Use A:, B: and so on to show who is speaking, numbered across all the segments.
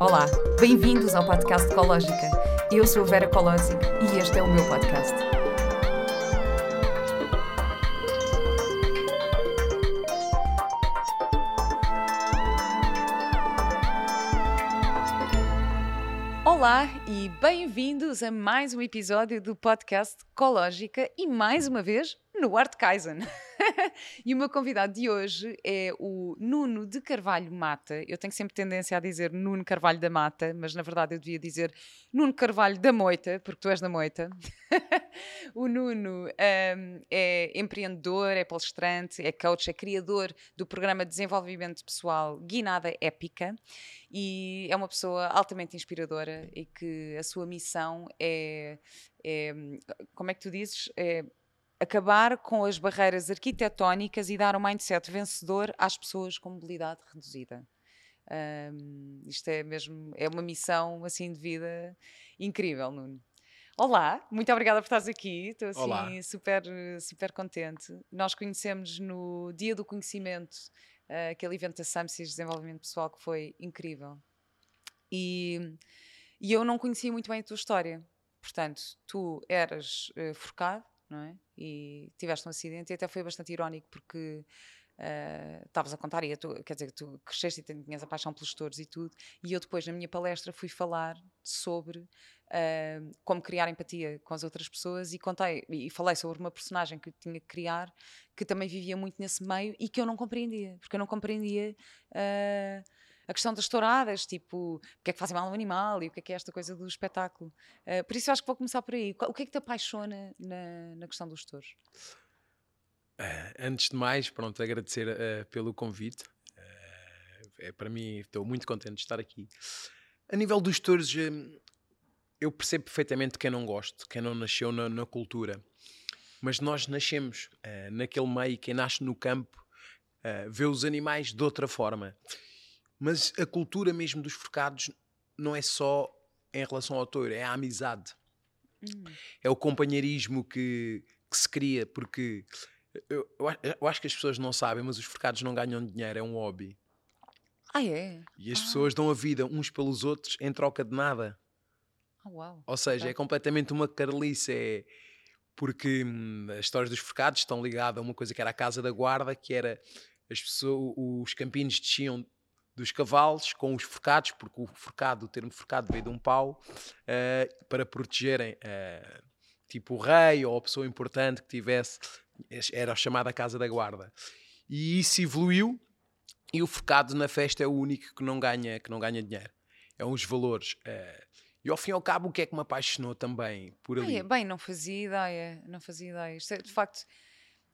A: Olá, bem-vindos ao podcast Ecológica. Eu sou a Vera Colosi e este é o meu podcast. Olá e bem-vindos a mais um episódio do podcast Ecológica e mais uma vez no Art Kaizen. e o meu convidado de hoje é o Nuno de Carvalho Mata. Eu tenho sempre tendência a dizer Nuno Carvalho da Mata, mas na verdade eu devia dizer Nuno Carvalho da Moita, porque tu és da Moita. o Nuno um, é empreendedor, é palestrante, é coach, é criador do programa de desenvolvimento pessoal Guinada Épica e é uma pessoa altamente inspiradora e que a sua missão é, é como é que tu dizes? É, acabar com as barreiras arquitetónicas e dar um mindset vencedor às pessoas com mobilidade reduzida. Um, isto é mesmo é uma missão assim de vida incrível, Nuno. Olá, muito obrigada por estares aqui. Estou assim Olá. super super contente. Nós conhecemos no Dia do Conhecimento, uh, aquele evento da SAMSIS de Desenvolvimento Pessoal que foi incrível. E, e eu não conhecia muito bem a tua história. Portanto, tu eras uh, forcado, não é? E tiveste um acidente e até foi bastante irónico porque eh, estavas uh, a contar, e tu, quer dizer, tu cresceste e tinhas a paixão pelos touros e tudo, e eu depois na minha palestra fui falar sobre uh, como criar empatia com as outras pessoas e contei, e falei sobre uma personagem que eu tinha que criar que também vivia muito nesse meio e que eu não compreendia, porque eu não compreendia uh, a questão das touradas, tipo, o que é que fazem mal ao animal e o que é que é esta coisa do espetáculo. Uh, por isso eu acho que vou começar por aí. O que é que te apaixona na, na questão dos touros?
B: Uh, antes de mais, pronto, agradecer uh, pelo convite. é para mim, estou muito contente de estar aqui. A nível dos touros, eu percebo perfeitamente quem não gosta, quem não nasceu na, na cultura. Mas nós nascemos naquele meio, quem nasce no campo vê os animais de outra forma. Mas a cultura mesmo dos forcados não é só em relação ao touro, é a amizade. Hum. É o companheirismo que, que se cria, porque eu, eu, acho que as pessoas não sabem, mas os forcados não ganham dinheiro, é um hobby.
A: Ah, é?
B: E as ah. pessoas dão a vida uns pelos outros em troca de nada.
A: Oh, uau.
B: Ou seja, é completamente uma carolice. É porque hum, as histórias dos forcados estão ligadas a uma coisa que era a casa da guarda, que era as pessoas, os campinos desciam dos cavalos com os forcados, porque o forcado, o termo forcado veio de um pau, uh, para protegerem uh, tipo o rei ou a pessoa importante que tivesse, era a chamada Casa da Guarda. E isso evoluiu e o forcado na festa é o único que não ganha, que não ganha dinheiro. É uns valores. Uh, e ao fim e ao cabo, o que é que me apaixonou também por ali?
A: Ai, bem, não fazia ideia, não fazia ideia. É, de facto,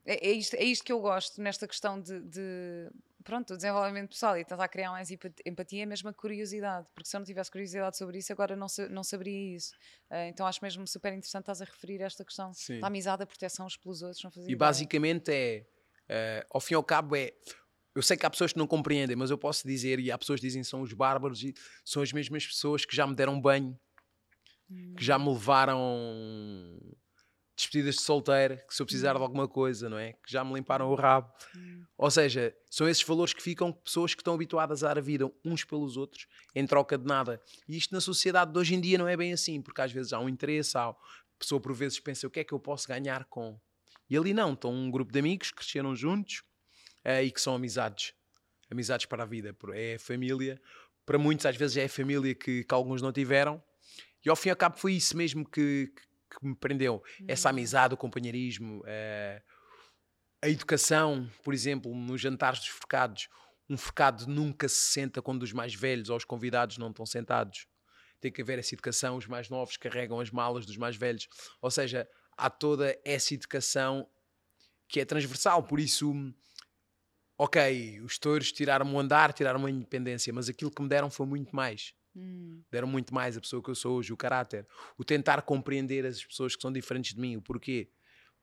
A: é, é, isto, é isto que eu gosto nesta questão de, de pronto, o desenvolvimento pessoal e tentar criar mais empatia é mesmo a curiosidade, porque se eu não tivesse curiosidade sobre isso, agora não, não saberia isso. Uh, então acho mesmo super interessante estás a referir a esta questão Sim. da amizade, a proteção uns pelos outros. Não
B: e ideia. basicamente é, uh, ao fim e ao cabo, é. Eu sei que há pessoas que não compreendem, mas eu posso dizer, e há pessoas que dizem que são os bárbaros, e são as mesmas pessoas que já me deram banho, hum. que já me levaram despedidas de solteira, que se eu precisar de hum. alguma coisa, não é? Que já me limparam o rabo. Hum. Ou seja, são esses valores que ficam pessoas que estão habituadas a dar a vida uns pelos outros em troca de nada. E isto na sociedade de hoje em dia não é bem assim, porque às vezes há um interesse, há, a pessoa por vezes pensa o que é que eu posso ganhar com. E ali não, estão um grupo de amigos que cresceram juntos uh, e que são amizades. Amizades para a vida, é família. Para muitos, às vezes, é a família que, que alguns não tiveram. E ao fim e ao cabo foi isso mesmo que, que me prendeu. Uhum. Essa amizade, o companheirismo, uh, a educação, por exemplo, nos jantares dos forcados. Um forcado nunca se senta quando os mais velhos ou os convidados não estão sentados. Tem que haver essa educação, os mais novos carregam as malas dos mais velhos. Ou seja, há toda essa educação que é transversal. Por isso, ok, os touros tiraram-me o andar, tiraram-me a independência, mas aquilo que me deram foi muito mais. Hum. Deram muito mais a pessoa que eu sou hoje, o caráter, o tentar compreender as pessoas que são diferentes de mim, o porquê.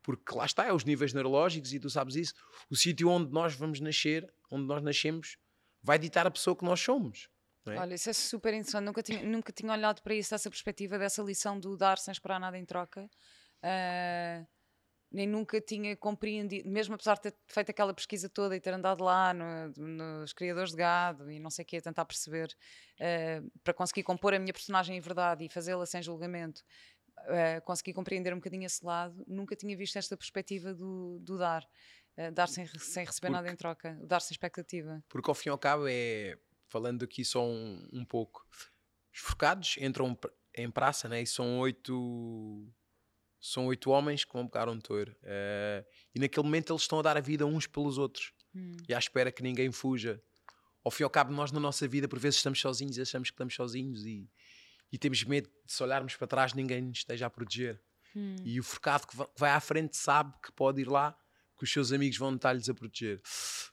B: Porque lá está, é os níveis neurológicos e tu sabes isso. O sítio onde nós vamos nascer, onde nós nascemos, vai ditar a pessoa que nós somos. É?
A: Olha, isso é super interessante. Nunca tinha, nunca tinha olhado para isso, dessa perspectiva, dessa lição do dar sem esperar nada em troca. Uh, nem nunca tinha compreendido, mesmo apesar de ter feito aquela pesquisa toda e ter andado lá no, nos criadores de gado e não sei o que, tentar perceber uh, para conseguir compor a minha personagem em verdade e fazê-la sem julgamento, uh, consegui compreender um bocadinho esse lado. Nunca tinha visto esta perspectiva do, do dar, uh, dar sem, sem receber porque, nada em troca, dar sem expectativa.
B: Porque ao fim e ao cabo é, falando aqui só um, um pouco, os forcados entram em praça né, e são oito são oito homens que vão pegar um touro. Uh, e naquele momento eles estão a dar a vida uns pelos outros. Hum. E à espera que ninguém fuja. Ao fim e ao cabo, nós na nossa vida, por vezes, estamos sozinhos, achamos que estamos sozinhos e, e temos medo de se olharmos para trás, ninguém nos esteja a proteger. Hum. E o forcado que vai à frente sabe que pode ir lá que os seus amigos vão estar-lhes a proteger.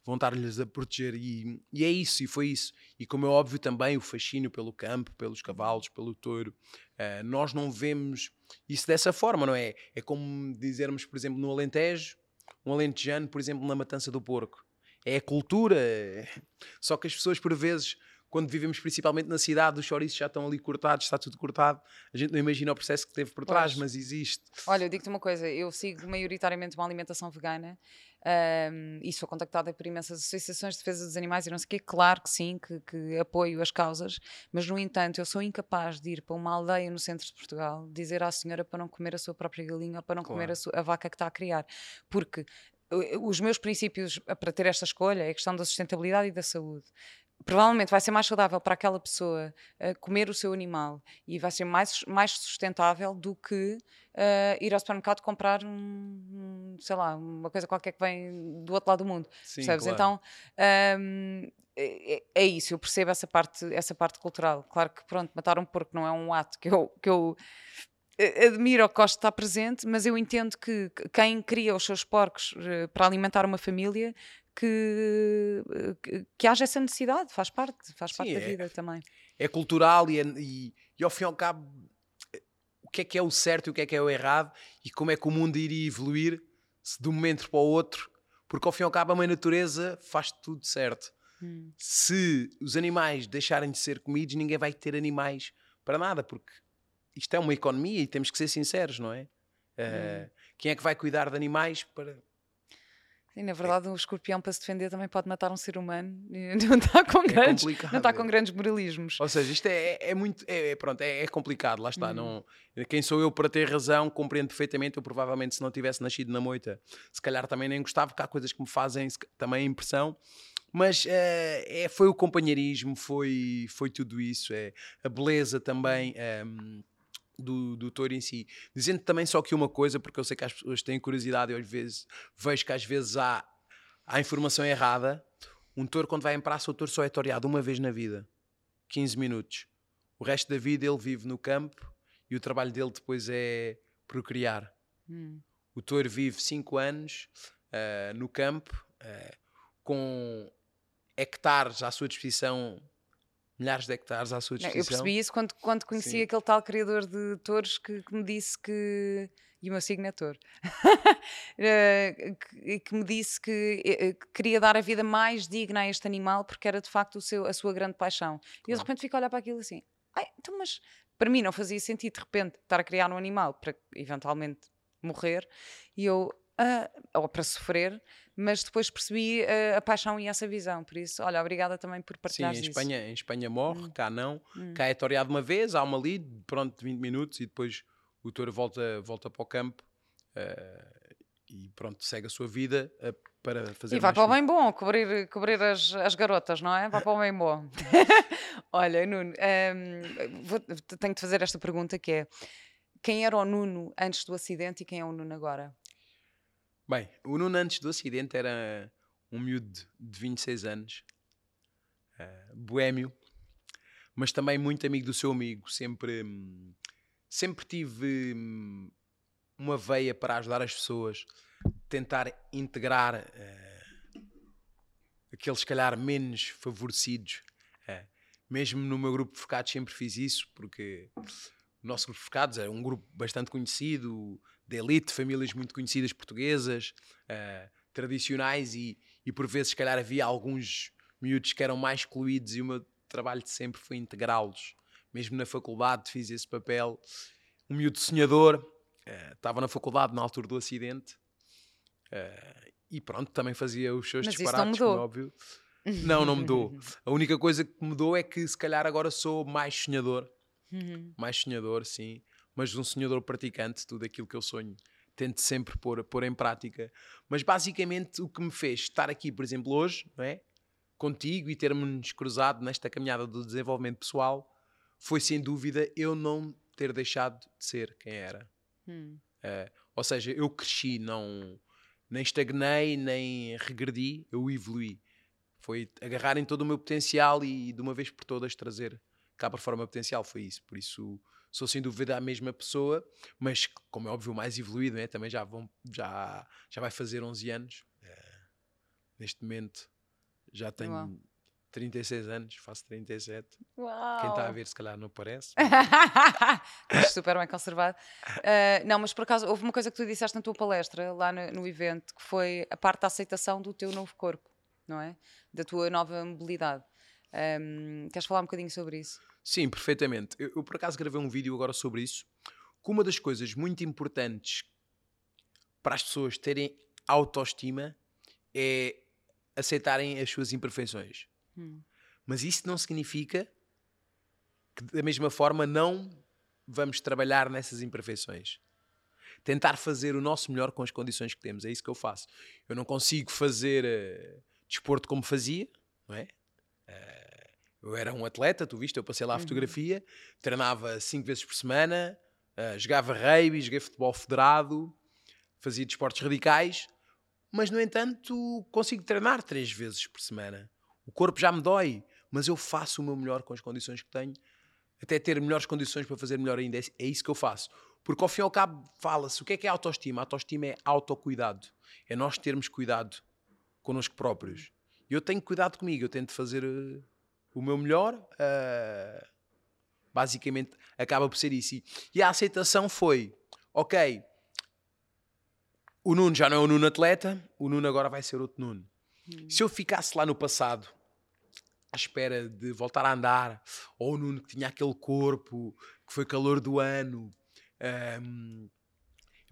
B: Vão estar-lhes a proteger. E, e, é isso, e foi isso. E como é óbvio também o fascínio pelo campo, pelos cavalos, pelo touro. Uh, nós não vemos isso dessa forma, não é? É como dizermos, por exemplo, no Alentejo, um alentejano, por exemplo, na matança do porco. É a cultura. Só que as pessoas, por vezes, quando vivemos principalmente na cidade, os chouriços já estão ali cortados, está tudo cortado. A gente não imagina o processo que teve por trás, pois. mas existe.
A: Olha, eu digo-te uma coisa, eu sigo maioritariamente uma alimentação vegana um, e sou contactada por imensas associações de defesa dos animais e não sei o quê. Claro que sim, que, que, apoio as causas, mas no entanto eu sou incapaz de ir para uma aldeia no centro de Portugal dizer à senhora para não comer a sua própria galinha ou para não claro. comer a, sua, a vaca que está a criar. Porque os meus princípios para ter esta escolha é a questão da sustentabilidade e da saúde provavelmente vai ser mais saudável para aquela pessoa uh, comer o seu animal e vai ser mais, mais sustentável do que uh, ir ao supermercado comprar um, um, sei lá, uma coisa qualquer que vem do outro lado do mundo. Sim, percebes? Claro. Então um, é, é, isso, eu percebo essa parte, essa parte cultural. Claro que pronto, matar um porco não é um ato que eu, que eu eh, admiro ou gosto de estar presente, mas eu entendo que quem cria os seus porcos para alimentar uma família que, que, que, haja essa necessidade, faz parte, faz Sim, parte é, da vida também.
B: É cultural e, é, e, e, ao fim e ao cabo o que é que é o certo e o que é que é o errado e como é que o mundo iria evoluir se de um momento para o outro, porque ao fim e ao cabo a mãe natureza faz tudo certo. Hum. Se os animais deixarem de ser comidos, ninguém vai ter animais para nada, porque isto é uma economia e temos que ser sinceros, não é? Uh, hum. Quem é que vai cuidar de animais para
A: Sim, na verdade, o escorpião para se defender também pode matar um ser humano e não está com, é grandes, não está com é. grandes moralismos.
B: Ou seja, isto é, é muito. É, é pronto, é, é, complicado, lá está. Hum. Não, quem sou eu para ter razão? Compreendo perfeitamente. Eu provavelmente, se não tivesse nascido na moita, se calhar também nem gostava, porque há coisas que me fazem também impressão. Mas é, foi o companheirismo, foi, foi tudo isso, é a beleza também. Um, do, do touro em si. Dizendo também só que uma coisa, porque eu sei que as pessoas têm curiosidade e às vezes vejo que às vezes há, há informação errada. Um touro, quando vai em praça, o touro só é toreado uma vez na vida 15 minutos. O resto da vida ele vive no campo e o trabalho dele depois é procriar. Hum. O touro vive 5 anos uh, no campo, uh, com hectares à sua disposição milhares de hectares à sua disposição.
A: Eu percebi isso quando, quando conheci Sim. aquele tal criador de touros que, que, me disse que. E o meu signo é touro. Eh, que, que, me disse que, eh, que, queria dar a vida mais digna a este animal porque era de facto o seu, a sua grande paixão. Claro. E eu de repente fico a olhar para aquilo assim. Ai, então, mas para mim não fazia sentido de repente estar a criar um animal para eventualmente morrer e eu. Uh, ou para sofrer, mas depois percebi uh, a paixão e essa visão. Por isso, olha, obrigada também por partilhar
B: Sim, em Espanha, isso. em Espanha morre, hum. cá não. Hum. Cá é toreado uma vez, há uma ali, pronto, 20 minutos e depois o touro volta, volta para o campo uh, e pronto, segue a sua vida uh, para fazer
A: E vai para o bem bom, cobrir, cobrir as, as garotas, não é? Vai para o bem bom. olha, Nuno, um, ehm, vou, tenho de fazer esta pergunta que é quem era o Nuno antes do acidente e quem é o Nuno agora?
B: Bem, o Nuno antes do acidente era um miúdo de 26 anos, uh, boémio, mas também muito amigo do seu amigo. Sempre, sempre tive hum, uma veia para ajudar as pessoas, tentar integrar uh, aqueles, se calhar, menos favorecidos. Uh, mesmo no meu grupo de focados sempre fiz isso, porque o nosso grupo de focados é um grupo bastante conhecido, de elite, famílias muito conhecidas portuguesas, uh, tradicionais, e, e por vezes, se calhar, havia alguns miúdos que eram mais excluídos, e o meu trabalho de sempre foi integrá-los. Mesmo na faculdade fiz esse papel. Um miúdo sonhador, uh, estava na faculdade na altura do acidente, Uh, e pronto, também fazia os seus
A: Mas
B: disparates,
A: não
B: como é óbvio. Não, não mudou. A única coisa que mudou é que se calhar agora sou mais sonhador.
A: Uhum.
B: Mais sonhador, sim. Mas um sonhador praticante, tudo aquilo que eu sonho. Tento sempre pôr, pôr em prática. Mas basicamente o que me fez estar aqui, por exemplo, hoje, não é? contigo e termos cruzado nesta caminhada do desenvolvimento pessoal, foi sem dúvida eu não ter deixado de ser quem era.
A: Hum.
B: Uh, ou seja, eu cresci, não nem estagnei, nem regredi, eu evolui. Foi agarrar em todo o meu potencial e de uma vez por todas trazer cá para fora o meu potencial. Foi isso. Por isso sou sem dúvida a mesma pessoa, mas como é óbvio, mais evoluído, né? também já, vão, já, já vai fazer 11 anos. Uh, neste momento já tenho Uau. 36 anos, faço 37.
A: Uau.
B: Quem está a ver, se calhar, não parece.
A: Estás super bem conservado. Uh, não, mas por acaso, houve uma coisa que tu disseste na tua palestra, lá no, no evento, que foi a parte da aceitação do teu novo corpo, não é? Da tua nova mobilidade. Um, queres falar um bocadinho sobre isso?
B: Sim, perfeitamente. Eu, eu, por acaso gravei um vídeo agora sobre isso, que uma das coisas muito importantes para as pessoas terem autoestima é aceitarem as suas imperfeições.
A: Hum.
B: Mas isso não significa que, da mesma forma, não vamos trabalhar nessas imperfeições. Tentar fazer o nosso melhor com as condições que temos. É isso que eu faço. Eu não consigo fazer uh, desporto como fazia, não é? Uh, eu era um atleta, tu viste, eu passei lá a uhum. fotografia, treinava cinco vezes por semana, uh, jogava rugby, joguei futebol federado, fazia desportos radicais, mas no entanto consigo treinar três vezes por semana. O corpo já me dói, mas eu faço o meu melhor com as condições que tenho, até ter melhores condições para fazer melhor ainda. É isso que eu faço. Porque ao fim e ao cabo fala-se o que é que é autoestima? autoestima é autocuidado. É nós termos cuidado connosco próprios. Eu tenho cuidado comigo, eu tento fazer uh, o meu melhor. Uh, basicamente acaba por ser isso. E a aceitação foi: ok, o Nuno já não é o Nuno atleta, o Nuno agora vai ser outro Nuno. Hum. Se eu ficasse lá no passado, à espera de voltar a andar, ou o Nuno que tinha aquele corpo, que foi calor do ano, um,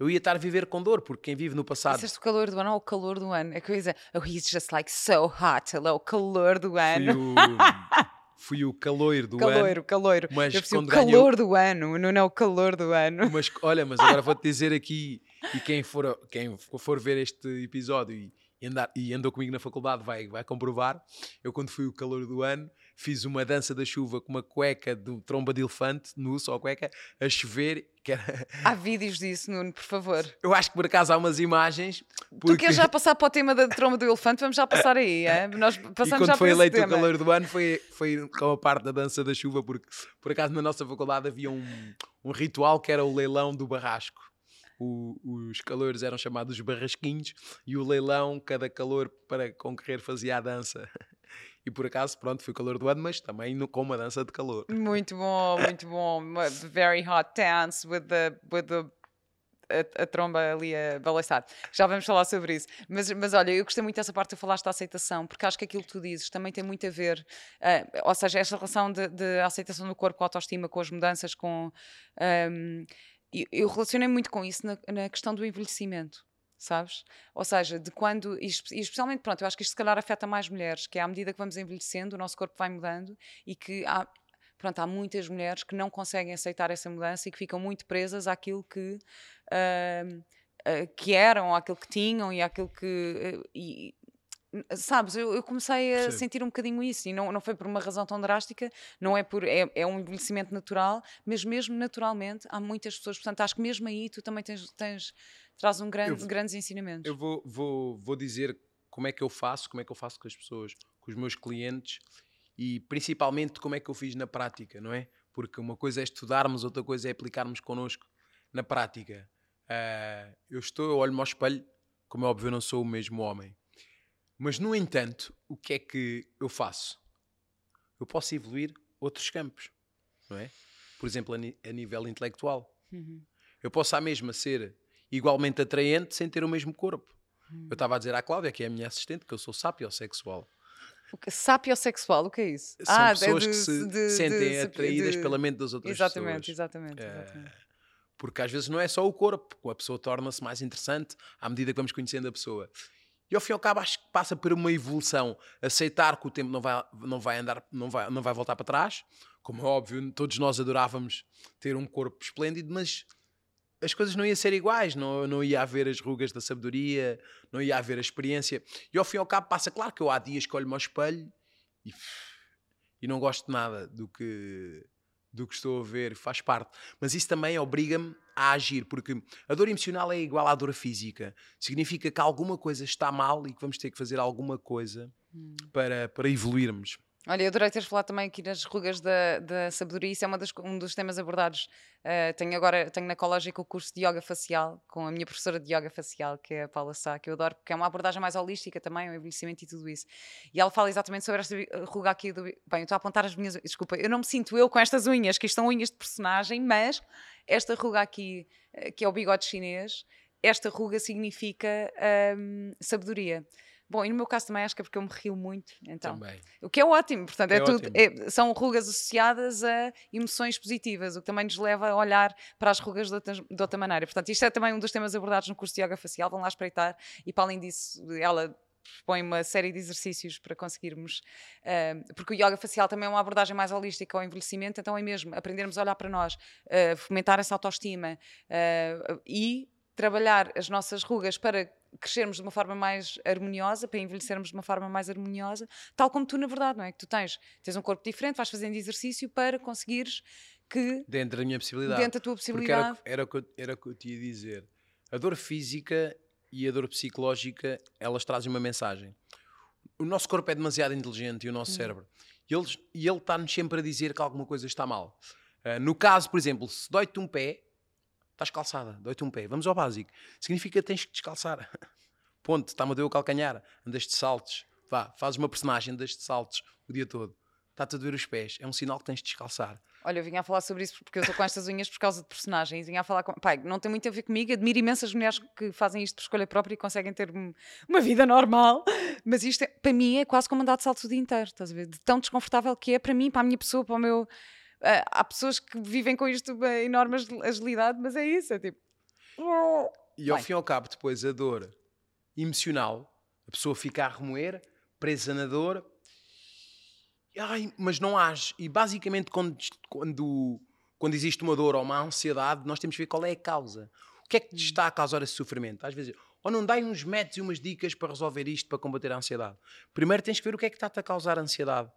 B: eu ia estar a viver com dor, porque quem vive no passado.
A: Disseste o calor do ano ou o calor do ano? É coisa. Oh, he's just like so hot. Ele é o calor do ano.
B: Fui o, fui o calor do
A: caloiro,
B: ano.
A: Caloiro, Mas eu quando o calor ganhou... do ano, não é o calor do ano.
B: Mas olha, mas agora vou-te dizer aqui e quem for, quem for ver este episódio e, andar, e andou comigo na faculdade vai, vai comprovar. Eu, quando fui o calor do ano, fiz uma dança da chuva com uma cueca de tromba de elefante, nu, só cueca, a chover. Era...
A: Há vídeos disso, Nuno, por favor.
B: Eu acho que por acaso há umas imagens.
A: Porque... Tu queres já passar para o tema da tromba do elefante? Vamos já passar aí, é? Nós passamos
B: e quando
A: já
B: foi eleito o calor do ano foi, foi com a parte da dança da chuva, porque por acaso na nossa faculdade havia um, um ritual que era o leilão do barrasco o, os calores eram chamados barrasquinhos e o leilão, cada calor para concorrer fazia a dança. E por acaso, pronto, foi o calor do ano, mas também no, com uma dança de calor.
A: Muito bom, muito bom. Very hot dance with the, with the a, a, tromba ali a balançar. Já vamos falar sobre isso. Mas, mas olha, eu gostei muito dessa parte que falaste da aceitação, porque acho que aquilo que tu dizes também tem muito a ver, uh, ou seja, esta relação de, de aceitação do corpo com a autoestima, com as mudanças, com. Um, eu relacionei muito com isso na, na, questão do envelhecimento, sabes? Ou seja, de quando, e especialmente, pronto, eu acho que isto se calhar afeta mais mulheres, que é à medida que vamos envelhecendo, o nosso corpo vai mudando e que há, pronto, há muitas mulheres que não conseguem aceitar essa mudança e que ficam muito presas àquilo que. Uh, uh, que eram, àquilo que tinham e àquilo que. Uh, e, sabes, eu, eu comecei a sentir um bocadinho isso e não, não foi por uma razão tão drástica, não é por é, é um envelhecimento natural, mas mesmo naturalmente há muitas pessoas, portanto acho que mesmo aí tu também tens, tens traz um grande, eu, grandes ensinamentos.
B: Eu vou, vou, vou dizer como é que eu faço, como é que eu faço com as pessoas, com os meus clientes e principalmente como é que eu fiz na prática, não é? Porque uma coisa é estudarmos, outra coisa é aplicarmos connosco na prática. Uh, eu estou, eu olho-me ao espelho, como é óbvio, eu não sou o mesmo homem mas, no entanto, o que é que eu faço? Eu posso evoluir outros campos, não é? Por exemplo, a, ni a nível intelectual.
A: Uhum.
B: Eu posso à mesma ser igualmente atraente sem ter o mesmo corpo.
A: Uhum.
B: Eu estava a dizer à Cláudia, que é a minha assistente, que eu sou sapiosexual.
A: Sapiosexual, o que é isso?
B: São ah, pessoas de, que se de, sentem de, atraídas pela mente das outras
A: exatamente,
B: pessoas.
A: Exatamente, exatamente. Uh,
B: Porque às vezes não é só o corpo, a pessoa torna-se mais interessante à medida que vamos conhecendo a pessoa. E ao fim e ao cabo acho que passa por uma evolução, aceitar que o tempo não vai, não vai andar, não vai, não vai voltar para trás. Como é óbvio, todos nós adorávamos ter um corpo esplêndido, mas as coisas não iam ser iguais, não, não ia haver as rugas da sabedoria, não ia haver a experiência. E ao fim e ao cabo passa, claro que eu há dias que olho-me ao espelho e, e não gosto de nada do que, do que estou a ver, faz parte. Mas isso também obriga-me a agir, porque a dor emocional é igual à dor física. Significa que alguma coisa está mal e que vamos ter que fazer alguma coisa hum. para, para evoluirmos.
A: Olha, eu adorei teres falado também aqui nas rugas da, da sabedoria, isso é uma das, um dos temas abordados. Uh, tenho agora, tenho na Ecológica o curso de Yoga Facial, com a minha professora de Yoga Facial, que é a Paula Sá, que eu adoro, porque é uma abordagem mais holística também, o envelhecimento e tudo isso. E ela fala exatamente sobre esta ruga aqui do... Bem, eu estou a apontar as minhas... Desculpa, eu não me sinto eu com estas unhas, que isto são unhas de personagem, mas esta ruga aqui, eh, que é o bigode chinês, esta ruga significa um, sabedoria. Bom, e no meu caso também acho que é porque eu me rio muito, então. Também. O que é ótimo, portanto, é, é tudo, é, são rugas associadas a emoções positivas, o que também nos leva a olhar para as rugas de outra, de outra maneira. Portanto, isto é também um dos temas abordados no curso de yoga facial, vão lá espreitar, e para além disso, ela propõe uma série de exercícios para conseguirmos, uh, porque o yoga facial também é uma abordagem mais holística ao envelhecimento, então é mesmo aprendermos a olhar para nós, uh, fomentar essa autoestima uh, e trabalhar as nossas rugas para crescermos de uma forma mais harmoniosa, para envelhecermos de uma forma mais harmoniosa, tal como tu, na verdade, não é? Que tu tens, tens um corpo diferente, vais fazendo exercício para conseguires que.
B: Dentro da minha possibilidade.
A: Dentro da tua possibilidade.
B: Porque era, era, o que eu, era o que eu te ia dizer. A dor física e a dor psicológica, elas trazem uma mensagem. O nosso corpo é demasiado inteligente e o nosso hum. cérebro. E ele, e ele está-nos sempre a dizer que alguma coisa está mal. Uh, no caso, por exemplo, se dói-te um pé, estás calçada, dói-te um pé. Vamos ao básico. Significa que tens que descalçar. Ponto, está-me a doer o calcanhar. Andas de saltos. Vá, fazes uma personagem, andas de saltos o dia todo. Está-te a doer os pés. É um sinal que tens de descalçar.
A: Olha, eu vinha a falar sobre isso porque eu estou com estas unhas por causa de personagens. Vinha a falar com. Pai, não tem muito a ver comigo. Admiro imensas mulheres que fazem isto por escolha própria e conseguem ter uma vida normal. Mas isto, é, para mim, é quase como andar de saltos o dia inteiro. Estás a ver? De tão desconfortável que é para mim, para a minha pessoa, para o meu há pessoas que vivem com isto em enorme agilidade, mas é isso, é tipo.
B: E ao Bem. fim e ao cabo, depois a dor emocional, a pessoa fica a remoer, presa na dor, ai, mas não age. E basicamente, quando, quando, quando existe uma dor ou uma ansiedade, nós temos que ver qual é a causa. O que é que hum. está a causar esse sofrimento? Às vezes, ou não dai uns métodos e umas dicas para resolver isto, para combater a ansiedade. Primeiro tens que ver o que é que está-te a causar a ansiedade.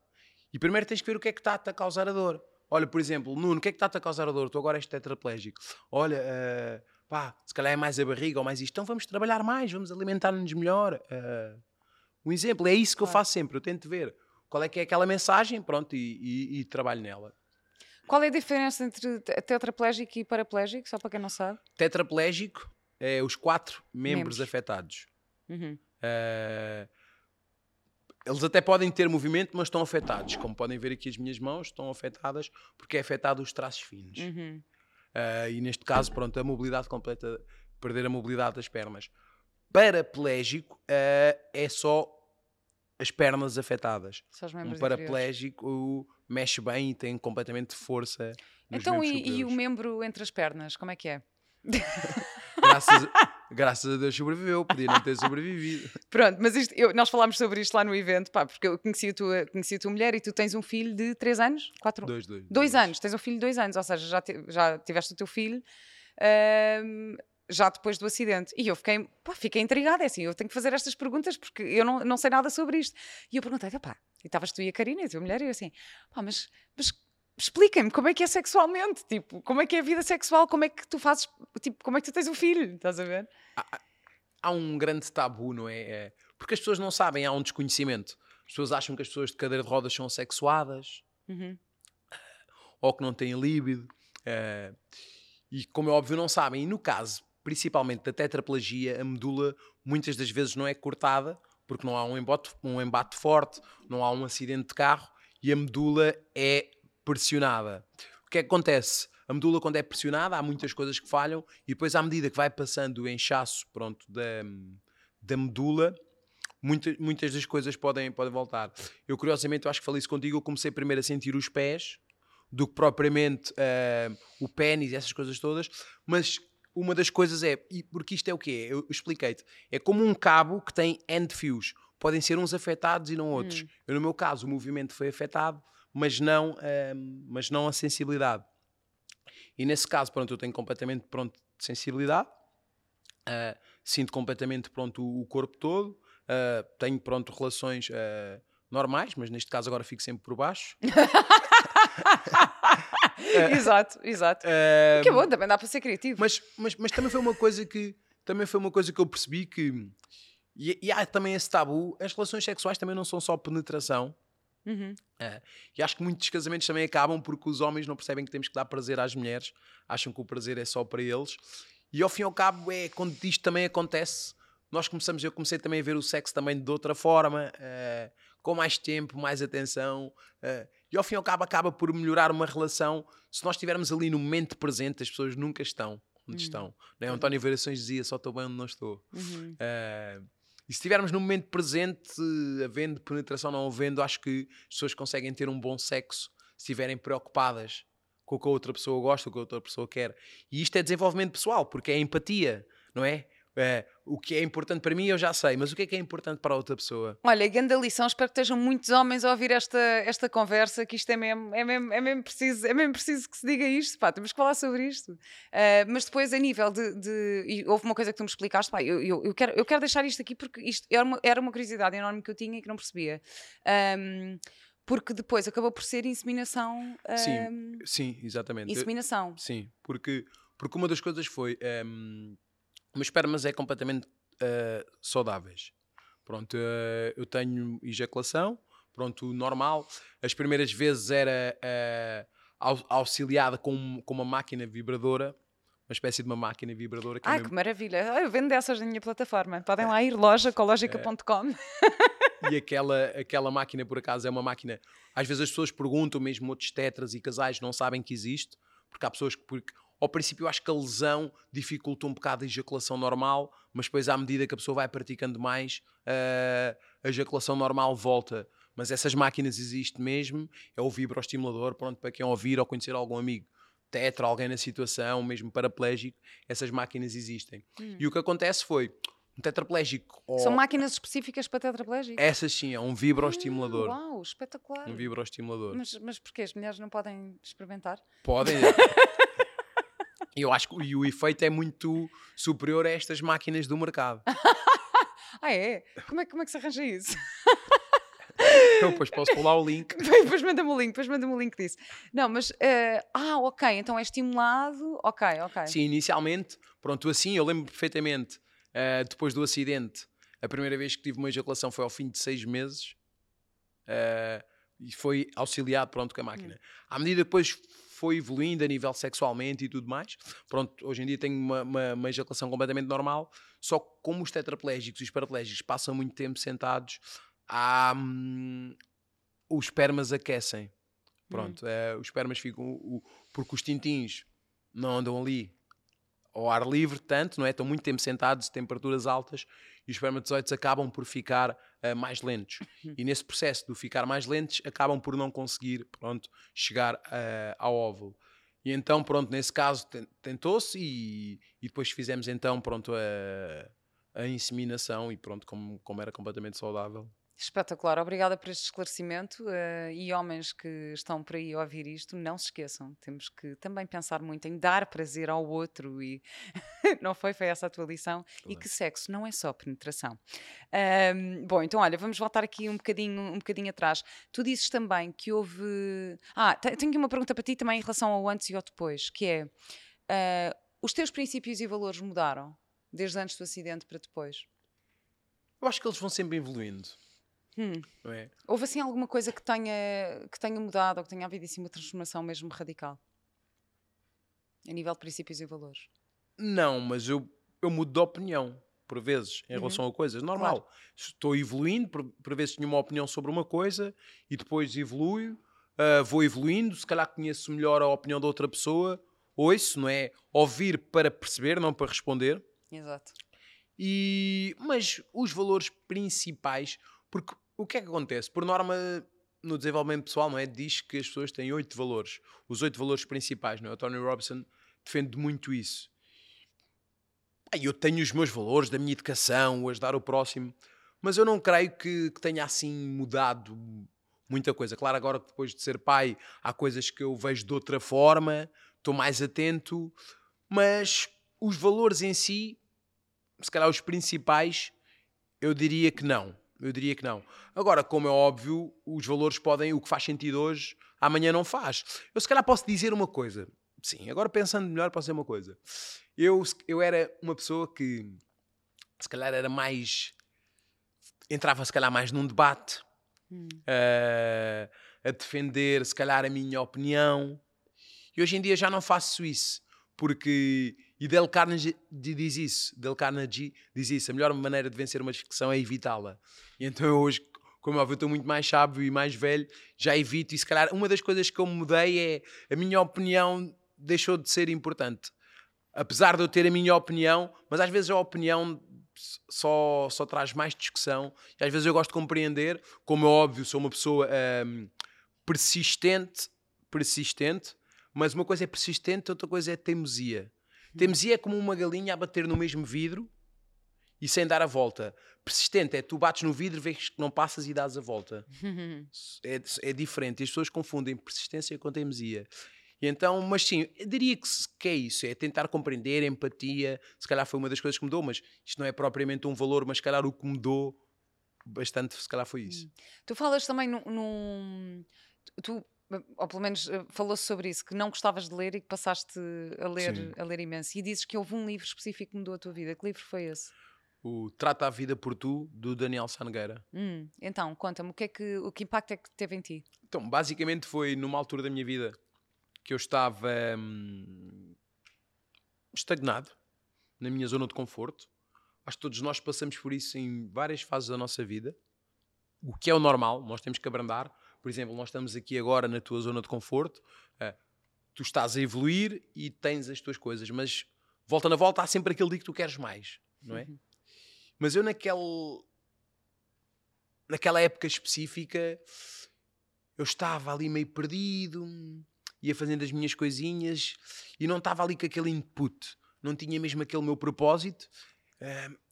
B: E primeiro tens que ver o que é que está-te a causar a dor. Olha, por exemplo, Nuno, o que é que está-te a causar a dor? Tu agora és tetraplégico. Olha, uh, pá, se calhar é mais a barriga ou mais isto. Então vamos trabalhar mais, vamos alimentar-nos melhor. Uh, um exemplo, é isso que eu faço sempre. Eu tento ver qual é que é aquela mensagem, pronto, e, e, e trabalho nela.
A: Qual é a diferença entre tetraplégico e paraplégico, só para quem não sabe?
B: Tetraplégico é os quatro membros, membros. afetados. Uhum. Uh, eles até podem ter movimento, mas estão afetados. Como podem ver aqui, as minhas mãos estão afetadas porque é afetado os traços finos. Uhum. Uh, e neste caso, pronto, a mobilidade completa, perder a mobilidade das pernas. Paraplégico uh, é só as pernas afetadas. Só os um paraplégico mexe bem e tem completamente força.
A: então, e, e, o membro entre as pernas, como é que é?
B: Graças, graças a Deus sobreviveu, podia não ter sobrevivido.
A: Pronto, mas isto, eu, nós falámos sobre isto lá no evento, pá, porque eu conheci a, tua, conheci a tua mulher e tu tens um filho de 3 anos? 4
B: Dois, dois.
A: Dois anos, tens um filho de 2 anos, ou seja, já, te, já tiveste o teu filho. já depois do acidente. E eu fiquei, pá, fiquei intrigada, é assim, eu tenho que fazer estas perguntas porque eu não, não sei nada sobre isto. E eu perguntei, pá, e estavas tu e a Karina, a tua mulher, e eu assim, pá, mas, mas explica-me como é que é sexualmente, tipo, como é que é a vida sexual, como é que tu fazes, tipo, como é que tu tens um filho, estás a ver?
B: Há, há um grande tabu, não é? é? Porque as pessoas não sabem, há um desconhecimento. As pessoas acham que as pessoas de cadeira de rodas são sexuadas, uhum. ou que não têm líbido, uh, e como é óbvio não sabem. E no caso, principalmente da tetraplegia, a medula muitas das vezes não é cortada, porque não há um embate, um embate forte, não há um acidente de carro, e a medula é pressionada. O que é que acontece? A medula, quando é pressionada, há muitas coisas que falham e depois, à medida que vai passando o inchaço pronto, da, da medula, muitas, muitas das coisas podem, podem voltar. Eu, curiosamente, eu acho que falei isso contigo. Eu comecei primeiro a sentir os pés do que propriamente uh, o pênis e essas coisas todas, mas uma das coisas é, e porque isto é o quê? Eu expliquei-te, é como um cabo que tem end fios, podem ser uns afetados e não outros. Hum. Eu, no meu caso, o movimento foi afetado, mas não, uh, mas não a sensibilidade. E nesse caso, pronto, eu tenho completamente pronto de sensibilidade, uh, sinto completamente pronto o, o corpo todo, uh, tenho pronto relações uh, normais, mas neste caso agora fico sempre por baixo.
A: exato, exato.
B: Uh,
A: que é bom, também dá para ser criativo.
B: Mas, mas, mas também foi uma coisa que também foi uma coisa que eu percebi que e, e há também esse tabu, as relações sexuais também não são só penetração.
A: Uhum.
B: Uh, e acho que muitos casamentos também acabam porque os homens não percebem que temos que dar prazer às mulheres, acham que o prazer é só para eles. E ao fim e ao cabo, é quando isto também acontece, nós começamos, eu comecei também a ver o sexo também de outra forma, uh, com mais tempo, mais atenção. Uh, e ao fim e ao cabo acaba por melhorar uma relação. Se nós estivermos ali no momento presente, as pessoas nunca estão onde uhum. estão. Né? António Variações dizia: só estou bem onde não estou.
A: Uhum.
B: Uh, e se estivermos no momento presente, havendo penetração ou não havendo, acho que as pessoas conseguem ter um bom sexo se estiverem preocupadas com o que a outra pessoa gosta, com o que a outra pessoa quer. E isto é desenvolvimento pessoal, porque é empatia, não é? É, o que é importante para mim eu já sei, mas o que é que é importante para a outra pessoa?
A: Olha, grande lição, espero que estejam muitos homens a ouvir esta, esta conversa, que isto é mesmo, é, mesmo, é, mesmo preciso, é mesmo preciso que se diga isto, pá, temos que falar sobre isto. Uh, mas depois, a nível de, de, houve uma coisa que tu me explicaste, pá, eu, eu, eu, quero, eu quero deixar isto aqui porque isto era uma, era uma curiosidade enorme que eu tinha e que não percebia. Um, porque depois acabou por ser inseminação. Um,
B: sim, sim, exatamente.
A: Inseminação.
B: Sim, porque, porque uma das coisas foi. Um, meus espermas é completamente uh, saudáveis. Pronto, uh, eu tenho ejaculação, pronto, normal. As primeiras vezes era uh, auxiliada com, com uma máquina vibradora, uma espécie de uma máquina vibradora.
A: Que ah, mesmo... que maravilha! Eu vendo dessas na minha plataforma. Podem lá ir, loja cológica.com.
B: e aquela, aquela máquina, por acaso, é uma máquina. Às vezes as pessoas perguntam, mesmo outros tetras e casais não sabem que existe, porque há pessoas que. Porque, ao princípio eu acho que a lesão dificulta um bocado a ejaculação normal, mas depois à medida que a pessoa vai praticando mais, uh, a ejaculação normal volta. Mas essas máquinas existem mesmo, é o vibroestimulador, pronto, para quem ouvir ou conhecer algum amigo tetra, alguém na situação, mesmo paraplégico, essas máquinas existem. Hum. E o que acontece foi, um tetraplégico.
A: São máquinas específicas para tetraplégicos?
B: Essas sim, é um vibroestimulador.
A: Hum, uau, espetacular.
B: Um vibroestimulador.
A: Mas, mas porquê? As mulheres não podem experimentar?
B: Podem. Eu acho que o efeito é muito superior a estas máquinas do mercado.
A: ah, é? Como, é? como é que se arranja isso?
B: Eu depois posso pular o link.
A: depois manda-me o link, depois manda-me o link disso. Não, mas. Uh, ah, ok, então é estimulado. Ok, ok.
B: Sim, inicialmente, pronto, assim, eu lembro perfeitamente, uh, depois do acidente, a primeira vez que tive uma ejaculação foi ao fim de seis meses. Uh, e foi auxiliado, pronto, com a máquina. Hum. À medida que depois foi evoluindo a nível sexualmente e tudo mais. Pronto, hoje em dia tenho uma, uma, uma ejaculação completamente normal, só que como os tetraplégicos e os paraplégicos passam muito tempo sentados, há, hum, os espermas aquecem. Pronto, hum. é, os espermas ficam. O, porque os tintins não andam ali ao ar livre, tanto, não é? Estão muito tempo sentados, temperaturas altas, e os espermatozoides acabam por ficar uh, mais lentos. Uhum. E nesse processo de ficar mais lentos, acabam por não conseguir, pronto, chegar uh, ao óvulo. E então, pronto, nesse caso tentou-se e, e, depois fizemos então, pronto, a, a inseminação e pronto, como, como era completamente saudável,
A: Espetacular, obrigada por este esclarecimento. Uh, e homens que estão por aí a ouvir isto, não se esqueçam, temos que também pensar muito em dar prazer ao outro. E não foi? Foi essa a tua lição. E que sexo não é só penetração. Um, bom, então olha, vamos voltar aqui um bocadinho, um bocadinho atrás. Tu dizes também que houve. Ah, tenho aqui uma pergunta para ti também em relação ao antes e ao depois, que é: uh, os teus princípios e valores mudaram desde antes do acidente para depois?
B: Eu acho que eles vão sempre evoluindo.
A: Hum.
B: É?
A: Houve assim alguma coisa que tenha, que tenha mudado ou que tenha havido assim uma transformação mesmo radical? A nível de princípios e valores?
B: Não, mas eu, eu mudo de opinião, por vezes, em uhum. relação a coisas. Normal. Claro. Estou evoluindo, por, por vezes tenho uma opinião sobre uma coisa e depois evoluo, uh, vou evoluindo, se calhar conheço melhor a opinião da outra pessoa, ouço, não é? Ouvir para perceber, não para responder.
A: Exato.
B: E, mas os valores principais, porque o que é que acontece? Por norma, no desenvolvimento pessoal, não é? Diz que as pessoas têm oito valores. Os oito valores principais, não é? O Tony Robinson defende muito isso. Eu tenho os meus valores da minha educação, o ajudar o próximo, mas eu não creio que, que tenha assim mudado muita coisa. Claro, agora depois de ser pai, há coisas que eu vejo de outra forma, estou mais atento, mas os valores em si, se calhar os principais, eu diria que não. Eu diria que não. Agora, como é óbvio, os valores podem, o que faz sentido hoje, amanhã não faz. Eu se calhar posso dizer uma coisa. Sim, agora pensando melhor, posso dizer uma coisa. Eu, eu era uma pessoa que se calhar era mais. entrava se calhar mais num debate, hum. uh, a defender se calhar a minha opinião. E hoje em dia já não faço isso, porque. E Dale Carnegie diz isso. Dale Carnegie diz isso. A melhor maneira de vencer uma discussão é evitá-la. E então eu hoje, como óbvio, estou muito mais sábio e mais velho, já evito. E se calhar uma das coisas que eu mudei é a minha opinião deixou de ser importante. Apesar de eu ter a minha opinião, mas às vezes a opinião só, só traz mais discussão. E às vezes eu gosto de compreender, como é óbvio, sou uma pessoa um, persistente, persistente, mas uma coisa é persistente, outra coisa é teimosia. Teimosia é como uma galinha a bater no mesmo vidro e sem dar a volta. Persistente é tu bates no vidro, vês que não passas e dás a volta. é, é diferente. E as pessoas confundem persistência com teimosia. E então, mas sim, eu diria que, que é isso, é tentar compreender, empatia, se calhar foi uma das coisas que mudou, mas isto não é propriamente um valor, mas se calhar o que mudou bastante, se calhar foi isso. Hum.
A: Tu falas também num... num tu, ou pelo menos eh, falou-se sobre isso, que não gostavas de ler e que passaste a ler, a ler imenso. E dizes que houve um livro específico que mudou a tua vida. Que livro foi esse?
B: O Trata a Vida por Tu, do Daniel Sangueira.
A: Hum, então, conta-me, o, que é que, o que impacto é que teve em ti?
B: Então, basicamente foi numa altura da minha vida que eu estava hum, estagnado na minha zona de conforto. Acho que todos nós passamos por isso em várias fases da nossa vida. O que é o normal, nós temos que abrandar. Por exemplo, nós estamos aqui agora na tua zona de conforto. Uh, tu estás a evoluir e tens as tuas coisas, mas volta na volta há sempre aquele dia que tu queres mais, não é? Uhum. Mas eu naquele naquela época específica eu estava ali meio perdido, ia fazendo as minhas coisinhas e não estava ali com aquele input, não tinha mesmo aquele meu propósito.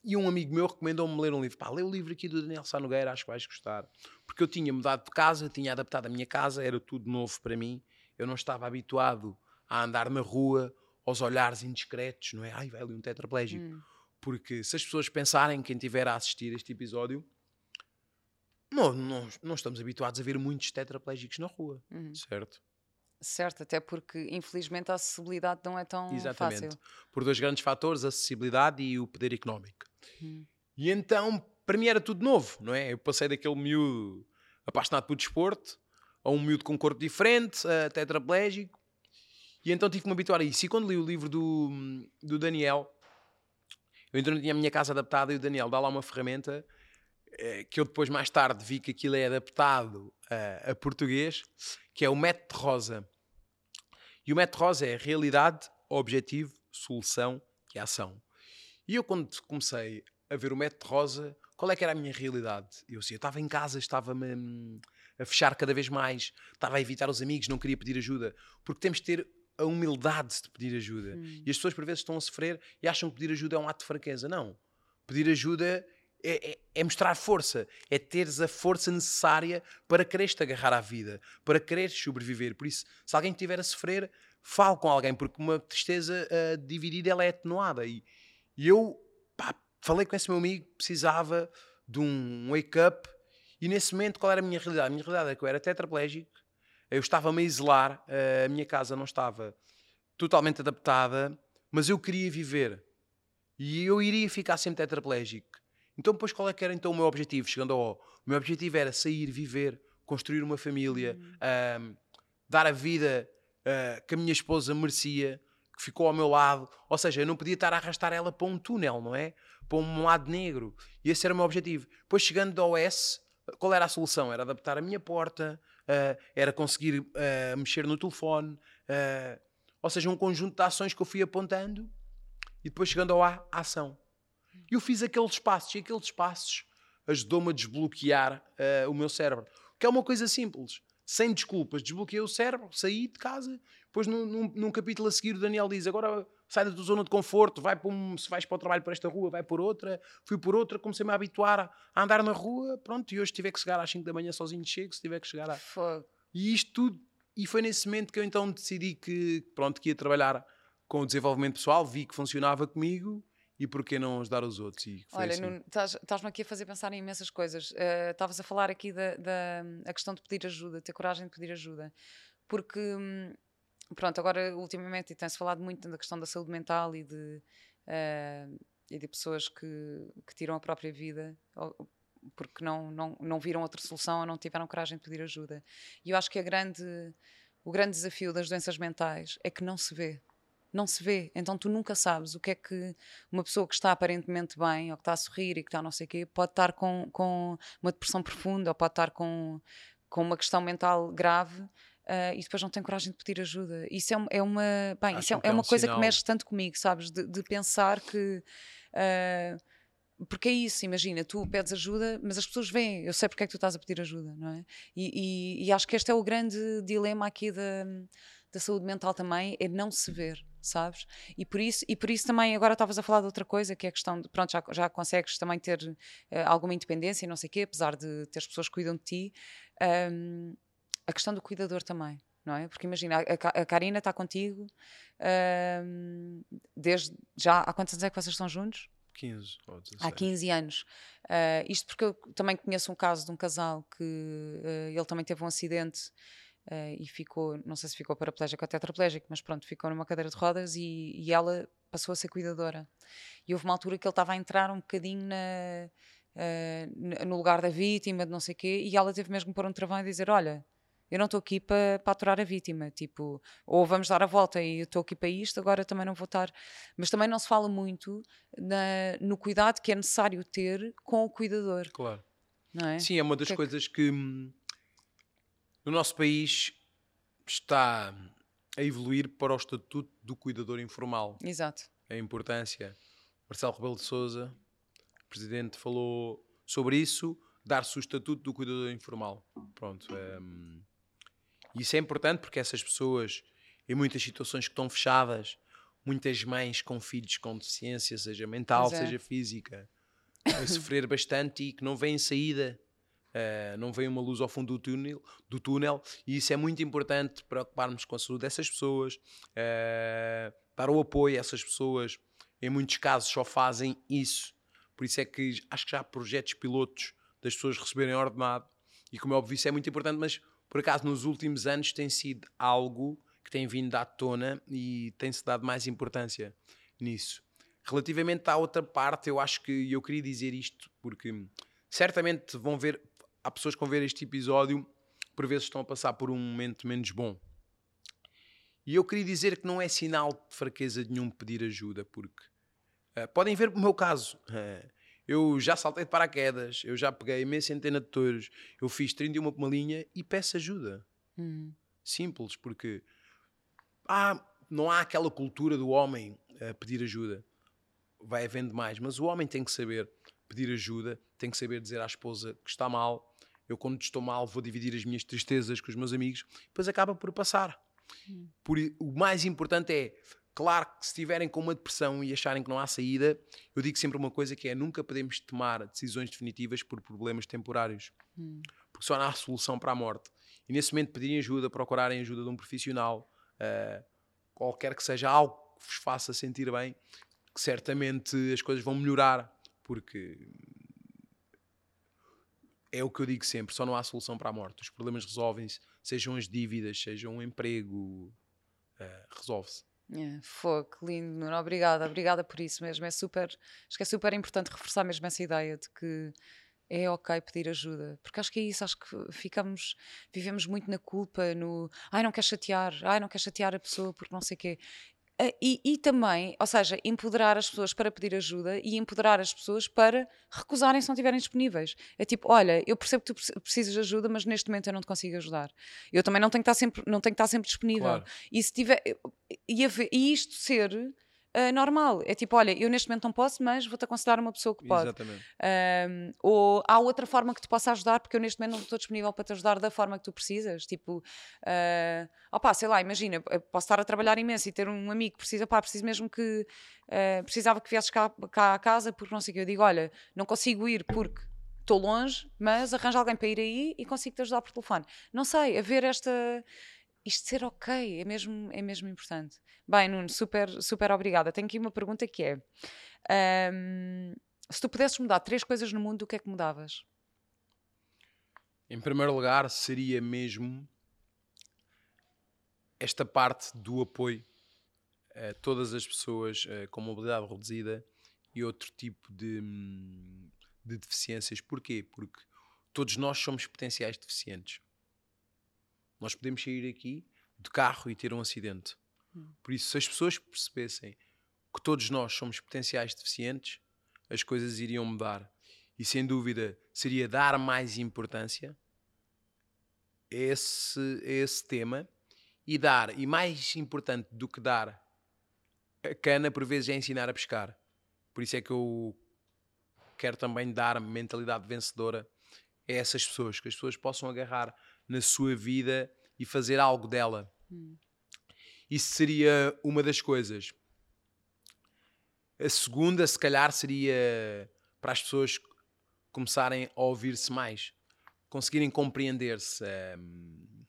B: E um amigo meu recomendou-me ler um livro. Pá, lê o livro aqui do Daniel Sá Nogueira, acho que vais gostar. Porque eu tinha mudado de casa, tinha adaptado a minha casa, era tudo novo para mim. Eu não estava habituado a andar na rua aos olhares indiscretos, não é? Ai, vai ali um tetraplégico. Hum. Porque se as pessoas pensarem, quem estiver a assistir este episódio, não, não, não estamos habituados a ver muitos tetraplégicos na rua, hum. certo?
A: Certo, até porque infelizmente a acessibilidade não é tão Exatamente. fácil.
B: Por dois grandes fatores, a acessibilidade e o poder económico. Hum. E então, para mim era tudo novo, não é? Eu passei daquele miúdo apaixonado por desporto a um miúdo com um corpo diferente, a tetraplégico. E então tive que me habituar a isso. E quando li o livro do, do Daniel, eu não tinha a minha casa adaptada e o Daniel dá lá uma ferramenta eh, que eu depois mais tarde vi que aquilo é adaptado a, a português, que é o método rosa. E o método rosa é realidade, objetivo, solução e ação. E eu, quando comecei a ver o método rosa, qual é que era a minha realidade? Eu, assim, eu estava em casa, estava-me hum, a fechar cada vez mais, estava a evitar os amigos, não queria pedir ajuda, porque temos de ter a humildade de pedir ajuda. Hum. E as pessoas, por vezes, estão a sofrer e acham que pedir ajuda é um ato de fraqueza. Não. Pedir ajuda é, é, é, mostrar força, é teres a força necessária para quereres te agarrar à vida, para quereres sobreviver. Por isso, se alguém estiver a sofrer, fale com alguém, porque uma tristeza uh, dividida ela é atenuada. E, e eu pá, falei com esse meu amigo, precisava de um wake-up, e nesse momento qual era a minha realidade? A minha realidade é que eu era tetraplégico, eu estava-me a isolar, uh, a minha casa não estava totalmente adaptada, mas eu queria viver. E eu iria ficar sempre tetraplégico. Então, depois, qual é que era então o meu objetivo? Chegando ao O meu objetivo era sair, viver, construir uma família, uhum. dar a vida uh, que a minha esposa merecia, que ficou ao meu lado. Ou seja, eu não podia estar a arrastar ela para um túnel, não é? Para um lado negro. E esse era o meu objetivo. Depois, chegando ao S, qual era a solução? Era adaptar a minha porta, uh, era conseguir uh, mexer no telefone, ou seja, um conjunto de ações que eu fui apontando e depois chegando ao A, a ação. E eu fiz aqueles passos, e aqueles passos ajudou-me a desbloquear uh, o meu cérebro. Que é uma coisa simples. Sem desculpas, desbloqueei o cérebro, saí de casa. Depois, num, num, num capítulo a seguir, o Daniel diz: agora sai da tua zona de conforto, vai para um, se vais para o trabalho por esta rua, vai por outra. Fui por outra, comecei-me a habituar a, a, andar na rua. Pronto, e hoje tiver que chegar às 5 da manhã sozinho, chego. Se tiver que chegar a.
A: Fogo.
B: E isto tudo. E foi nesse momento que eu então decidi que, pronto, que ia trabalhar com o desenvolvimento pessoal, vi que funcionava comigo e por que não ajudar os outros?
A: Olha,
B: assim.
A: estás-me aqui a fazer pensar em imensas coisas. Eh, estavas uh, a falar aqui da, da a questão de pedir ajuda, ter coragem de pedir ajuda, porque hum, pronto, agora ultimamente e tem-se falado muito da questão da saúde mental e de, uh, e de pessoas que, que tiram a própria vida porque não, não, não viram outra solução ou não tiveram coragem de pedir ajuda. E eu acho que a grande, o grande desafio das doenças mentais é que não se vê não se vê. Então tu nunca sabes o que é que uma pessoa que está aparentemente bem, ou que está a sorrir e que está não sei o quê, pode estar com, com uma depressão profunda, ou pode estar com, com uma questão mental grave. Uh, e depois não tem coragem de pedir ajuda. Isso é, é uma, bem, isso é, é, uma um coisa sinal. que mexe tanto comigo, sabes? De, de pensar que. Uh, porque é isso, imagina, tu pedes ajuda, mas as pessoas veem, eu sei porque é que tu estás a pedir ajuda, não é? E, e, e acho que este é o grande dilema aqui da, da saúde mental também, é não se ver sabes? E por isso, e por isso também, agora estavas a falar de outra coisa, que é a questão de, pronto, já, já consegues também ter uh, alguma independência e não sei o quê, apesar de ter as pessoas que cuidam de ti, um, a questão do cuidador também, não é? Porque imagina, a, a Karina está contigo um, desde, já, há quantos anos é que vocês estão juntos?
B: 15 ou 16.
A: Há 15 anos. Uh, isto porque eu também conheço um caso de um casal que uh, ele também teve um acidente uh, e ficou, não sei se ficou paraplégico ou tetraplégico, mas pronto, ficou numa cadeira de rodas e, e ela passou a ser cuidadora. E houve uma altura que ele estava a entrar um bocadinho na, uh, no lugar da vítima, de não sei o quê, e ela teve mesmo que pôr um travão e dizer: Olha, eu não estou aqui para, aturar a vítima, tipo, ou vamos dar a volta e eu estou aqui para isto, agora também não vou estar. Mas também não se fala muito na, no cuidado que é necessário ter com o cuidador.
B: Claro.
A: É?
B: Sim, é uma das que é coisas que, hum, no nosso país está a evoluir para o estatuto do cuidador informal.
A: Exato.
B: A importância. Marcelo Rebelo de Souza, presidente, falou sobre isso, dar-se o estatuto do cuidador informal. Pronto. Um, isso é importante porque essas pessoas, em muitas situações que estão fechadas, muitas mães com filhos com deficiência, seja mental, é. seja física, a sofrer bastante e que não vêm saída Uh, não vem uma luz ao fundo do túnel, do túnel, e isso é muito importante preocuparmos com a saúde dessas pessoas, uh, dar o apoio a essas pessoas. Em muitos casos só fazem isso. Por isso é que acho que já há projetos pilotos das pessoas receberem ordenado, e como é óbvio, isso é muito importante, mas por acaso nos últimos anos tem sido algo que tem vindo à tona e tem-se dado mais importância nisso. Relativamente à outra parte, eu acho que eu queria dizer isto porque certamente vão ver há pessoas que vão ver este episódio por vezes estão a passar por um momento menos bom. E eu queria dizer que não é sinal de fraqueza nenhum pedir ajuda, porque uh, podem ver o meu caso. Uh, eu já saltei de paraquedas, eu já peguei meia centena de touros, eu fiz 31 uma linha e peço ajuda.
A: Hum.
B: Simples, porque ah, não há aquela cultura do homem a pedir ajuda. Vai havendo mais, mas o homem tem que saber pedir ajuda, tem que saber dizer à esposa que está mal, eu, quando estou mal, vou dividir as minhas tristezas com os meus amigos, depois acaba por passar. Hum. Por, o mais importante é, claro que se estiverem com uma depressão e acharem que não há saída, eu digo sempre uma coisa que é nunca podemos tomar decisões definitivas por problemas temporários.
A: Hum.
B: Porque só não há solução para a morte. E nesse momento pedirem ajuda, procurarem ajuda de um profissional, uh, qualquer que seja algo que vos faça sentir bem, que certamente as coisas vão melhorar, porque é o que eu digo sempre: só não há solução para a morte. Os problemas resolvem-se, sejam as dívidas, sejam um emprego, uh, resolve-se.
A: É, fogo, lindo, Nuno. Obrigada, obrigada por isso mesmo. É super, acho que é super importante reforçar mesmo essa ideia de que é ok pedir ajuda, porque acho que é isso, acho que ficamos, vivemos muito na culpa, no ai não quer chatear, ai não quer chatear a pessoa porque não sei o quê. Ah, e, e, também, ou seja, empoderar as pessoas para pedir ajuda e empoderar as pessoas para recusarem se não estiverem disponíveis. É tipo, olha, eu percebo que tu precisas de ajuda, mas neste momento eu não te consigo ajudar. Eu também não tenho que estar sempre, não tenho que estar sempre disponível. Claro. E, se tiver, e, e isto ser uh, normal. É tipo, olha, eu neste momento não posso, mas vou-te aconselhar uma pessoa que pode.
B: Exatamente.
A: Um, ou há outra forma que te possa ajudar, porque eu neste momento não estou disponível para te ajudar da forma que tu precisas. Tipo, uh, opá, sei lá, imagina, posso estar a trabalhar imenso e ter um amigo que precisa, pá, preciso mesmo que uh, precisava que viesses cá, cá à casa, porque não sei o que. Eu digo, olha, não consigo ir porque estou longe, mas arranja alguém para ir aí e consigo te ajudar por telefone. Não sei, haver esta isto ser ok é mesmo, é mesmo importante. Bem, Nuno, super, super obrigada. Tenho aqui uma pergunta que é: um, se tu pudesses mudar três coisas no mundo, o que é que mudavas?
B: Em primeiro lugar, seria mesmo esta parte do apoio a todas as pessoas uh, com mobilidade reduzida e outro tipo de, de deficiências. Porquê? Porque todos nós somos potenciais deficientes. Nós podemos sair aqui de carro e ter um acidente. Hum. Por isso, se as pessoas percebessem que todos nós somos potenciais deficientes, as coisas iriam mudar. E sem dúvida seria dar mais importância a esse, a esse tema e dar, e mais importante do que dar a cana, por vezes é ensinar a pescar. Por isso é que eu quero também dar mentalidade vencedora a essas pessoas, que as pessoas possam agarrar na sua vida e fazer algo dela. Hum. Isso seria uma das coisas. A segunda, se calhar, seria para as pessoas começarem a ouvir-se mais, conseguirem compreender-se, um,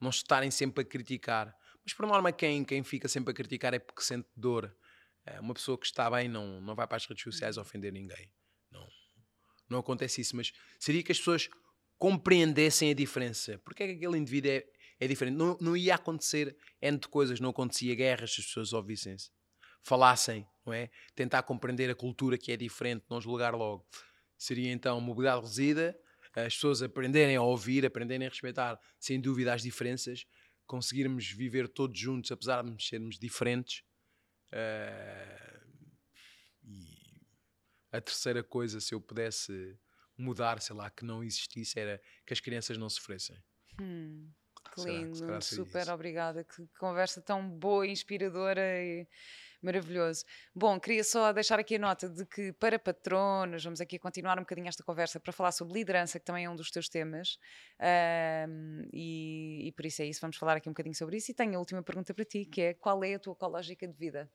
B: não estarem sempre a criticar. Mas, por norma, quem, quem fica sempre a criticar é porque sente dor. É, uma pessoa que está bem não, não vai para as redes sociais ofender ninguém. Não, não acontece isso. Mas seria que as pessoas compreendessem a diferença. Porque é que aquele indivíduo é, é diferente? Não, não ia acontecer entre coisas, não acontecia guerras se as pessoas ouvissem-se. Falassem, não é? Tentar compreender a cultura que é diferente, não julgar logo. Seria então mobilidade reduzida, as pessoas aprenderem a ouvir, aprenderem a respeitar, sem dúvida, as diferenças, conseguirmos viver todos juntos, apesar de sermos diferentes. Uh, e a terceira coisa, se eu pudesse mudar, sei lá, que não existisse, era que as crianças não sofressem.
A: Hum, que lindo, será, será super isso? obrigada. Que conversa tão boa, inspiradora e maravilhoso. Bom, queria só deixar aqui a nota de que para patronos, vamos aqui continuar um bocadinho esta conversa para falar sobre liderança, que também é um dos teus temas, um, e, e por isso é isso, vamos falar aqui um bocadinho sobre isso. E tenho a última pergunta para ti, que é qual é a tua ecológica de vida?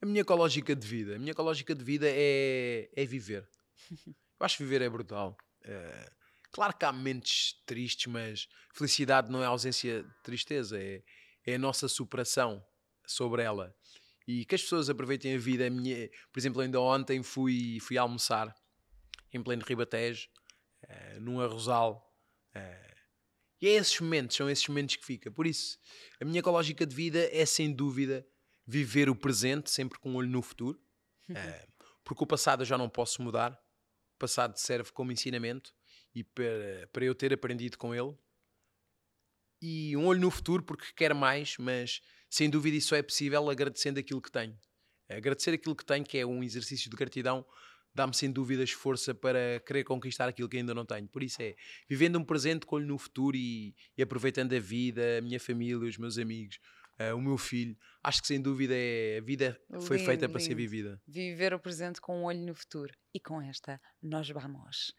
B: A minha ecológica de vida, a minha ecológica de vida é, é viver. Eu acho que viver é brutal. É, claro que há momentos tristes, mas felicidade não é ausência de tristeza, é, é a nossa superação sobre ela. E que as pessoas aproveitem a vida. A minha, por exemplo, ainda ontem fui, fui almoçar em pleno Ribatejo, uh, num arrozal. Uh, e é esses momentos, são esses momentos que fica. Por isso, a minha ecológica de vida é sem dúvida viver o presente, sempre com um olho no futuro. Uh, porque o passado eu já não posso mudar passado serve como ensinamento e para, para eu ter aprendido com ele. E um olho no futuro porque quer mais, mas sem dúvida isso é possível agradecendo aquilo que tenho. Agradecer aquilo que tenho, que é um exercício de gratidão, dá-me sem dúvidas força para querer conquistar aquilo que ainda não tenho. Por isso é vivendo um presente com olho no futuro e, e aproveitando a vida, a minha família, os meus amigos, uh, o meu filho. Acho que sem dúvida é, a vida foi lindo, feita para lindo. ser vivida.
A: Viver o presente com um olho no futuro. E com esta, nós vamos.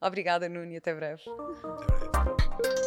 A: Obrigada, Nuno, e até breve. Até breve.